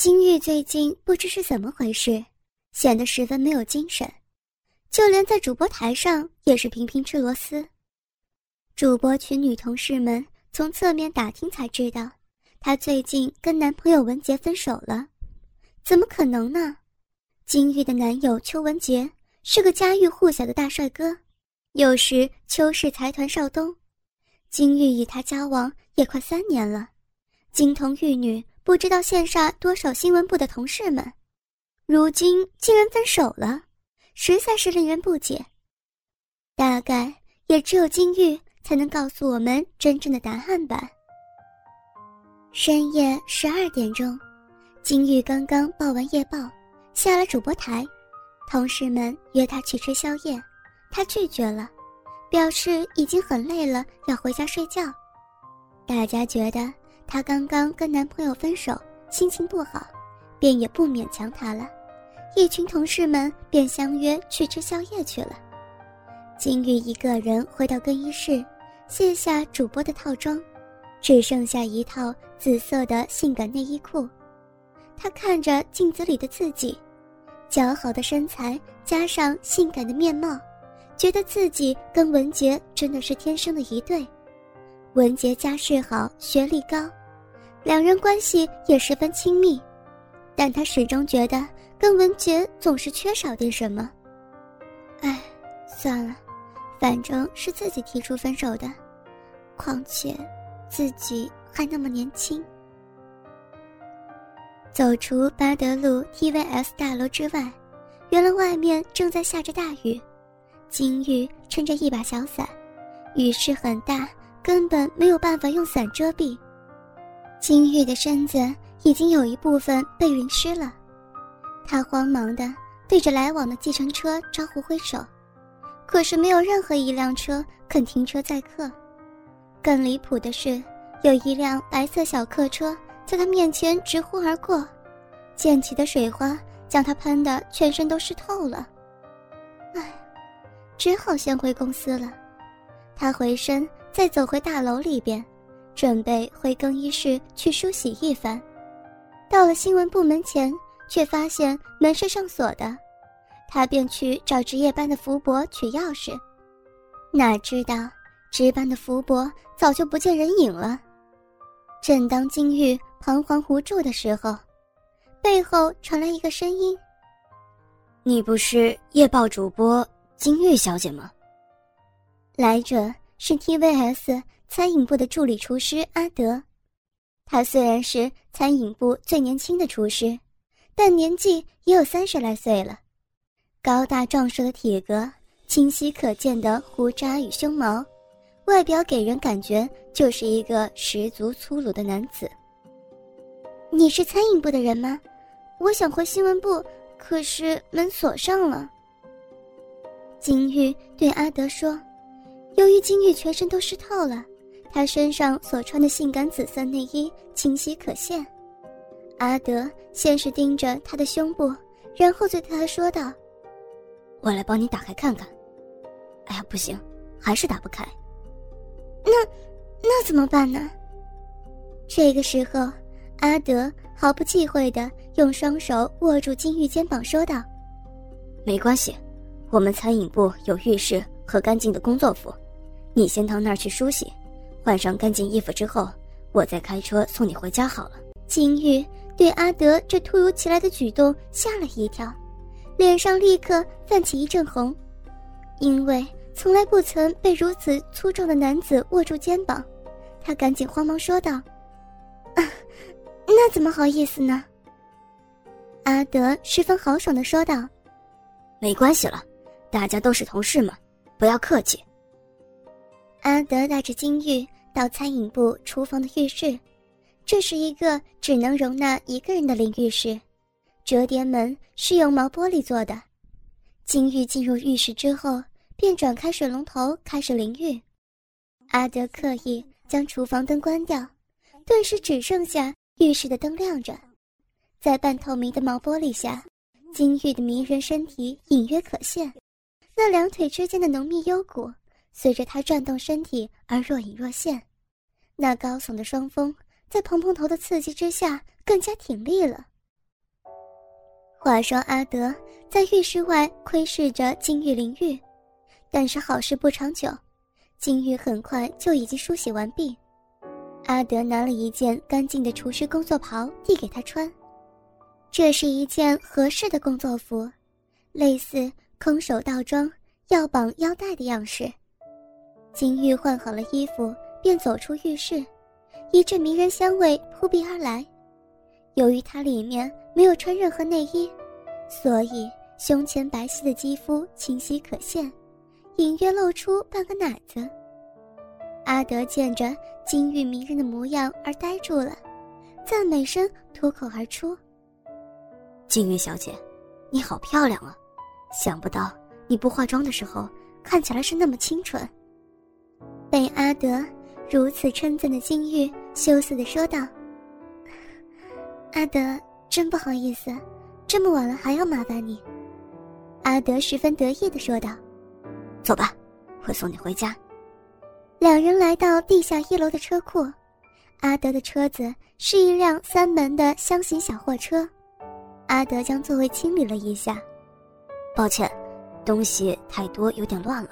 金玉最近不知是怎么回事，显得十分没有精神，就连在主播台上也是频频吃螺丝。主播群女同事们从侧面打听才知道，她最近跟男朋友文杰分手了。怎么可能呢？金玉的男友邱文杰是个家喻户晓的大帅哥，又是邱氏财团少东。金玉与他交往也快三年了，金童玉女。不知道羡煞多少新闻部的同事们，如今竟然分手了，实在是令人不解。大概也只有金玉才能告诉我们真正的答案吧。深夜十二点钟，金玉刚刚报完夜报，下了主播台，同事们约他去吃宵夜，他拒绝了，表示已经很累了，要回家睡觉。大家觉得。她刚刚跟男朋友分手，心情不好，便也不勉强她了。一群同事们便相约去吃宵夜去了。金玉一个人回到更衣室，卸下主播的套装，只剩下一套紫色的性感内衣裤。她看着镜子里的自己，姣好的身材加上性感的面貌，觉得自己跟文杰真的是天生的一对。文杰家世好，学历高。两人关系也十分亲密，但他始终觉得跟文杰总是缺少点什么。哎，算了，反正是自己提出分手的，况且自己还那么年轻。走出巴德路 TVS 大楼之外，原来外面正在下着大雨。金玉撑着一把小伞，雨势很大，根本没有办法用伞遮蔽。金玉的身子已经有一部分被淋湿了，他慌忙地对着来往的计程车招呼挥手，可是没有任何一辆车肯停车载客。更离谱的是，有一辆白色小客车在他面前直呼而过，溅起的水花将他喷得全身都湿透了。唉，只好先回公司了。他回身再走回大楼里边。准备回更衣室去梳洗一番，到了新闻部门前，却发现门是上锁的，他便去找值夜班的福伯取钥匙，哪知道值班的福伯早就不见人影了。正当金玉彷徨无助的时候，背后传来一个声音：“你不是夜报主播金玉小姐吗？”来者是 TVS。餐饮部的助理厨师阿德，他虽然是餐饮部最年轻的厨师，但年纪也有三十来岁了。高大壮硕的体格，清晰可见的胡渣与胸毛，外表给人感觉就是一个十足粗鲁的男子。你是餐饮部的人吗？我想回新闻部，可是门锁上了。金玉对阿德说：“由于金玉全身都湿透了。”他身上所穿的性感紫色内衣清晰可见。阿德先是盯着他的胸部，然后对他说道：“我来帮你打开看看。”哎呀，不行，还是打不开。那，那怎么办呢？这个时候，阿德毫不忌讳的用双手握住金玉肩膀，说道：“没关系，我们餐饮部有浴室和干净的工作服，你先到那儿去梳洗。”换上干净衣服之后，我再开车送你回家好了。金玉对阿德这突如其来的举动吓了一跳，脸上立刻泛起一阵红，因为从来不曾被如此粗壮的男子握住肩膀。他赶紧慌忙说道：“啊，那怎么好意思呢？”阿德十分豪爽地说道：“没关系了，大家都是同事嘛，不要客气。”阿德带着金玉到餐饮部厨房的浴室，这是一个只能容纳一个人的淋浴室，折叠门是用毛玻璃做的。金玉进入浴室之后，便转开水龙头开始淋浴。阿德刻意将厨房灯关掉，顿时只剩下浴室的灯亮着，在半透明的毛玻璃下，金玉的迷人身体隐约可现，那两腿之间的浓密幽谷。随着他转动身体而若隐若现，那高耸的双峰在蓬蓬头的刺激之下更加挺立了。话说阿德在浴室外窥视着金玉淋浴，但是好事不长久，金玉很快就已经梳洗完毕。阿德拿了一件干净的厨师工作袍递给他穿，这是一件合适的工作服，类似空手道装要绑腰带的样式。金玉换好了衣服，便走出浴室，一阵迷人香味扑鼻而来。由于他里面没有穿任何内衣，所以胸前白皙的肌肤清晰可见，隐约露出半个奶子。阿德见着金玉迷人的模样而呆住了，赞美声脱口而出：“金玉小姐，你好漂亮啊！想不到你不化妆的时候看起来是那么清纯。”被阿德如此称赞的金玉羞涩地说道。阿德，真不好意思，这么晚了还要麻烦你。”阿德十分得意的说道。“走吧，我送你回家。”两人来到地下一楼的车库，阿德的车子是一辆三门的箱型小货车。阿德将座位清理了一下，抱歉，东西太多，有点乱了。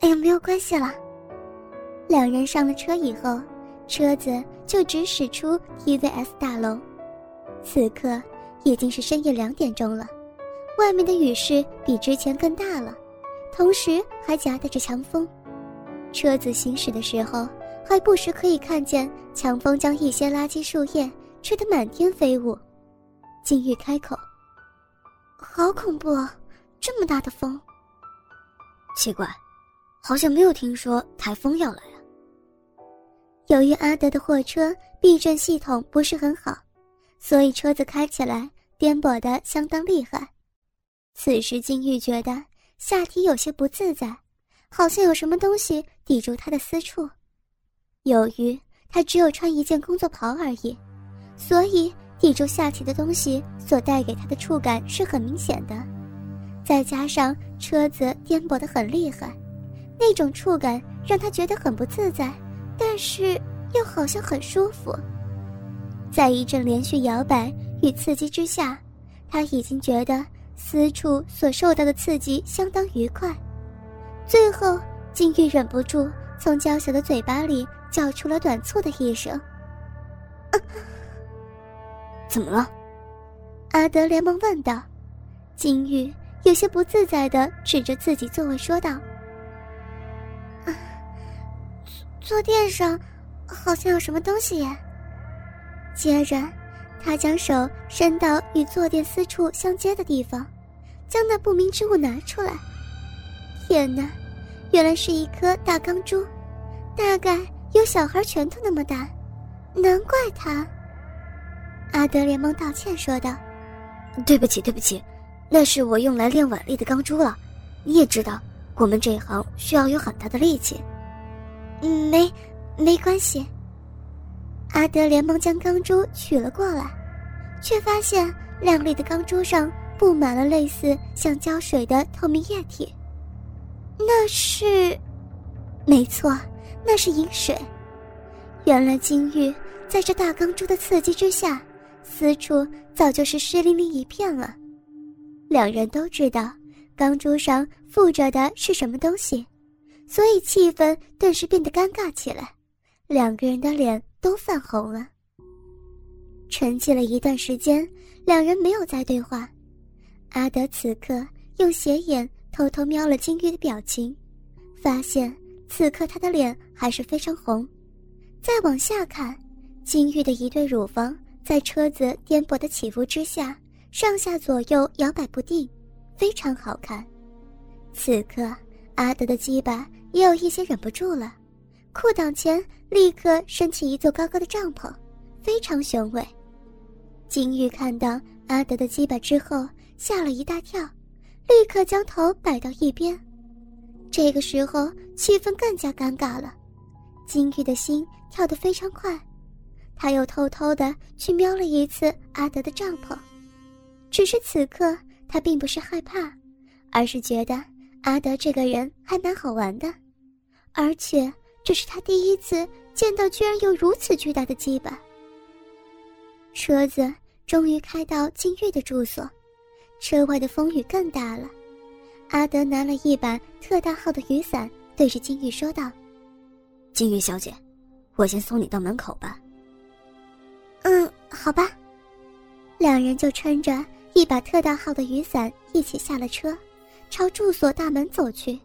哎呀，没有关系了。两人上了车以后，车子就直驶出 TVS 大楼。此刻已经是深夜两点钟了，外面的雨势比之前更大了，同时还夹带着强风。车子行驶的时候，还不时可以看见强风将一些垃圾树叶吹得满天飞舞。金玉开口：“好恐怖啊，这么大的风！奇怪，好像没有听说台风要来。”由于阿德的货车避震系统不是很好。所以车子开起来颠簸的相当厉害。此时金玉觉得下体有些不自在，好像有什么东西抵住他的私处。由于他只有穿一件工作袍而已，所以抵住下体的东西所带给他的触感是很明显的。再加上车子颠簸的很厉害，那种触感让他觉得很不自在，但是又好像很舒服。在一阵连续摇摆与刺激之下，他已经觉得私处所受到的刺激相当愉快。最后，金玉忍不住从娇小的嘴巴里叫出了短促的一声：“怎么了？”阿德连忙问道。金玉有些不自在地指着自己座位说道：“坐垫上好像有什么东西耶。”接着，他将手伸到与坐垫私处相接的地方，将那不明之物拿出来。天哪，原来是一颗大钢珠，大概有小孩拳头那么大，难怪他。阿德连忙道歉说道：“对不起，对不起，那是我用来练腕力的钢珠了。你也知道，我们这一行需要有很大的力气。”嗯，没，没关系。阿德连忙将钢珠取了过来，却发现亮丽的钢珠上布满了类似像胶水的透明液体。那是，没错，那是银水。原来金玉在这大钢珠的刺激之下，私处早就是湿淋淋一片了。两人都知道钢珠上附着的是什么东西，所以气氛顿时变得尴尬起来。两个人的脸。都泛红了。沉寂了一段时间，两人没有再对话。阿德此刻用斜眼偷偷瞄了金玉的表情，发现此刻她的脸还是非常红。再往下看，金玉的一对乳房在车子颠簸的起伏之下，上下左右摇摆不定，非常好看。此刻，阿德的鸡巴也有一些忍不住了。裤裆前立刻升起一座高高的帐篷，非常雄伟。金玉看到阿德的鸡巴之后，吓了一大跳，立刻将头摆到一边。这个时候，气氛更加尴尬了。金玉的心跳得非常快，他又偷偷的去瞄了一次阿德的帐篷。只是此刻，他并不是害怕，而是觉得阿德这个人还蛮好玩的，而且。这是他第一次见到，居然有如此巨大的鸡巴。车子终于开到金玉的住所，车外的风雨更大了。阿德拿了一把特大号的雨伞，对着金玉说道：“金玉小姐，我先送你到门口吧。”“嗯，好吧。”两人就撑着一把特大号的雨伞一起下了车，朝住所大门走去。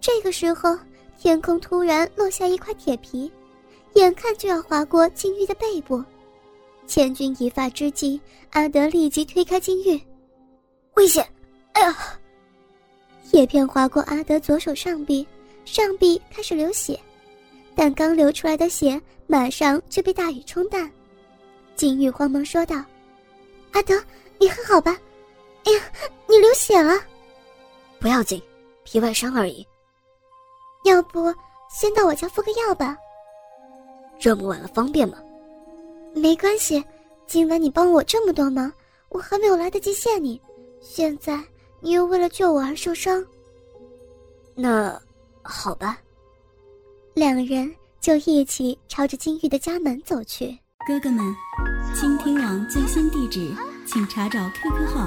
这个时候，天空突然落下一块铁皮，眼看就要划过金玉的背部。千钧一发之际，阿德立即推开金玉，危险！哎呀！叶片划过阿德左手上臂，上臂开始流血，但刚流出来的血马上就被大雨冲淡。金玉慌忙说道：“阿德，你还好吧？哎呀，你流血了！不要紧，皮外伤而已。要不先到我家敷个药吧？这么晚了，方便吗？”没关系，今晚你帮我这么多忙，我还没有来得及谢你。现在你又为了救我而受伤，那好吧。两人就一起朝着金玉的家门走去。哥哥们，倾听网最新地址，请查找 QQ 号